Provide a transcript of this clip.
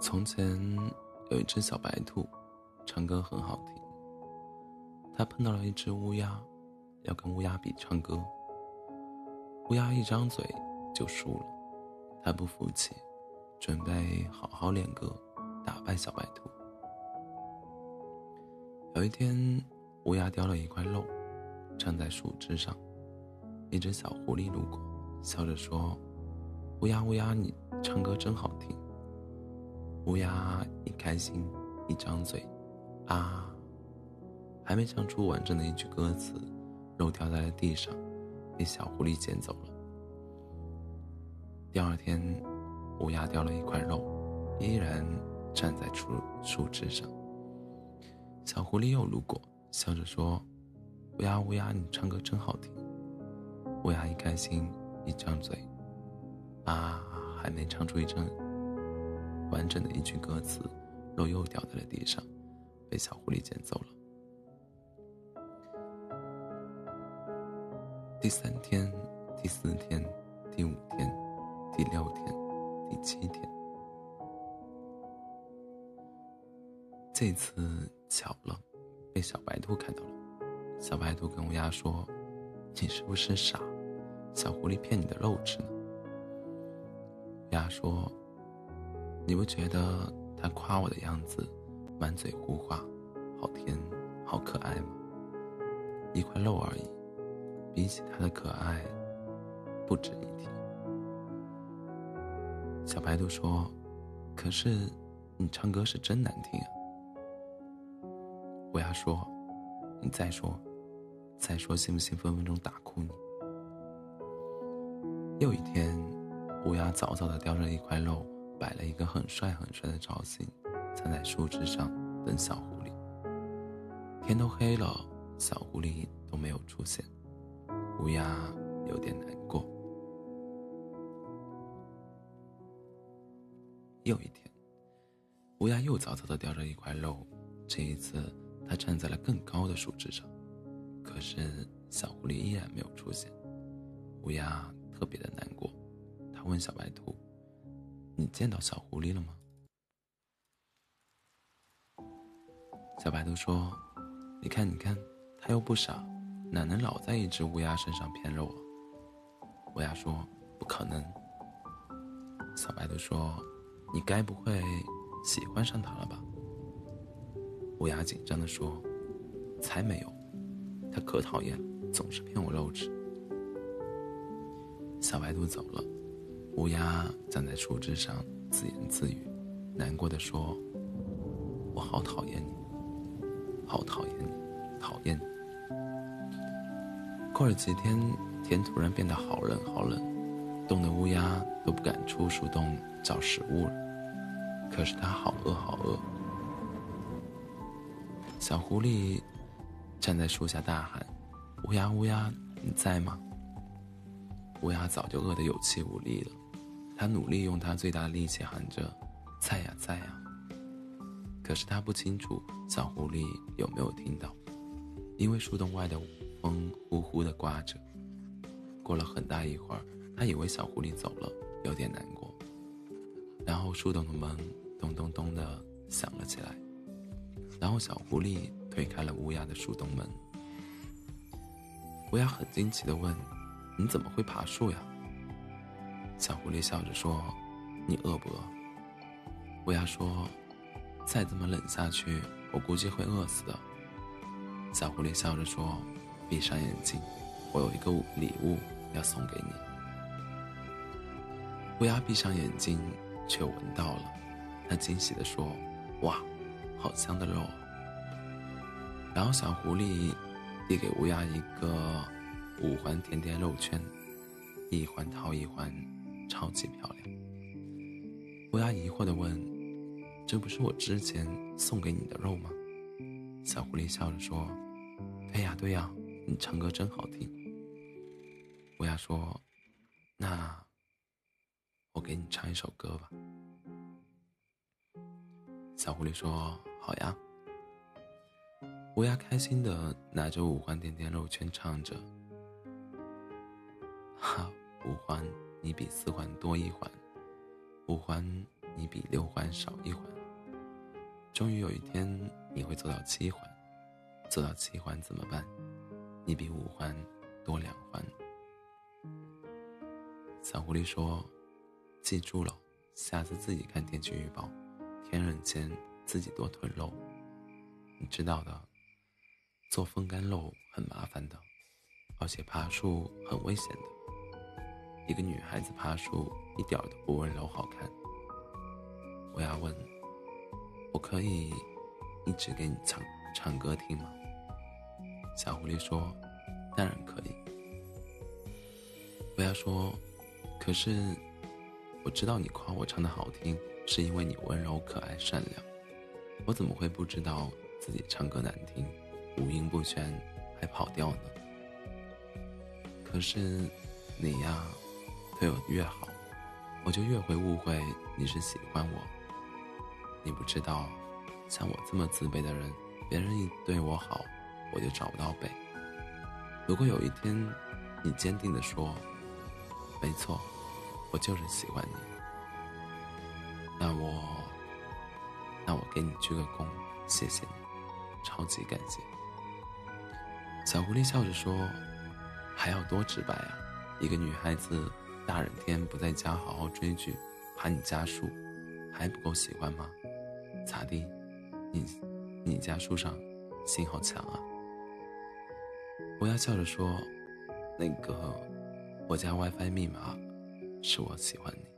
从前有一只小白兔，唱歌很好听。它碰到了一只乌鸦，要跟乌鸦比唱歌。乌鸦一张嘴就输了，它不服气，准备好好练歌，打败小白兔。有一天，乌鸦叼了一块肉，站在树枝上。一只小狐狸路过，笑着说：“乌鸦，乌鸦，你唱歌真好听。”乌鸦一开心，一张嘴，啊，还没唱出完整的一句歌词，肉掉在了地上，被小狐狸捡走了。第二天，乌鸦叼了一块肉，依然站在树树枝上。小狐狸又路过，笑着说：“乌鸦，乌鸦，你唱歌真好听。”乌鸦一开心，一张嘴，啊，还没唱出一声。完整的一句歌词，肉又掉在了地上，被小狐狸捡走了。第三天，第四天，第五天，第六天，第七天，这次巧了，被小白兔看到了。小白兔跟乌鸦说：“你是不是傻？小狐狸骗你的肉吃呢？”乌鸦说。你不觉得他夸我的样子，满嘴胡话，好甜，好可爱吗？一块肉而已，比起他的可爱，不值一提。小白兔说：“可是，你唱歌是真难听啊。”乌鸦说：“你再说，再说，信不信分分钟打哭你？”又一天，乌鸦早早的叼着一块肉。摆了一个很帅很帅的造型，站在树枝上等小狐狸。天都黑了，小狐狸都没有出现，乌鸦有点难过。又一天，乌鸦又早早的叼着一块肉，这一次它站在了更高的树枝上，可是小狐狸依然没有出现，乌鸦特别的难过，它问小白兔。你见到小狐狸了吗？小白兔说：“你看，你看，它又不傻，哪能老在一只乌鸦身上骗肉啊？”乌鸦说：“不可能。”小白兔说：“你该不会喜欢上它了吧？”乌鸦紧张的说：“才没有，它可讨厌，总是骗我肉吃。”小白兔走了。乌鸦站在树枝上自言自语，难过的说：“我好讨厌你，好讨厌你，讨厌你。”过了几天，天突然变得好冷好冷，冻得乌鸦都不敢出树洞找食物了。可是它好饿好饿。小狐狸站在树下大喊：“乌鸦乌鸦，你在吗？”乌鸦早就饿得有气无力了。他努力用他最大的力气喊着：“在呀，在呀。”可是他不清楚小狐狸有没有听到，因为树洞外的风呼呼的刮着。过了很大一会儿，他以为小狐狸走了，有点难过。然后树洞的门咚咚咚的响了起来，然后小狐狸推开了乌鸦的树洞门。乌鸦很惊奇的问：“你怎么会爬树呀？”小狐狸笑着说：“你饿不饿？”乌鸦说：“再这么冷下去，我估计会饿死的。”小狐狸笑着说：“闭上眼睛，我有一个礼物要送给你。”乌鸦闭上眼睛，却闻到了，他惊喜地说：“哇，好香的肉！”然后小狐狸递给乌鸦一个五环甜甜肉圈，一环套一环。超级漂亮。乌鸦疑惑地问：“这不是我之前送给你的肉吗？”小狐狸笑着说：“对呀，对呀，你唱歌真好听。”乌鸦说：“那我给你唱一首歌吧。”小狐狸说：“好呀。”乌鸦开心的拿着五环甜甜肉圈唱着：“哈，五环。”你比四环多一环，五环你比六环少一环。终于有一天，你会做到七环，做到七环怎么办？你比五环多两环。小狐狸说：“记住了，下次自己看天气预报，天冷前自己多囤肉。你知道的，做风干肉很麻烦的，而且爬树很危险的。一个女孩子爬树一点都不温柔好看。”我要问。我可以一直给你唱唱歌听吗？小狐狸说：“当然可以。”不要说，可是我知道你夸我唱的好听，是因为你温柔可爱善良。我怎么会不知道自己唱歌难听，五音不全，还跑调呢？可是你呀，对我越好，我就越会误会你是喜欢我。你不知道，像我这么自卑的人，别人一对我好，我就找不到北。如果有一天，你坚定地说：“没错，我就是喜欢你。”那我，那我给你鞠个躬，谢谢你，超级感谢。小狐狸笑着说：“还要多直白啊！一个女孩子大热天不在家好好追剧，爬你家树，还不够喜欢吗？”咋地？你你家树上信号强啊！乌鸦笑着说：“那个，我家 WiFi 密码是我喜欢你。”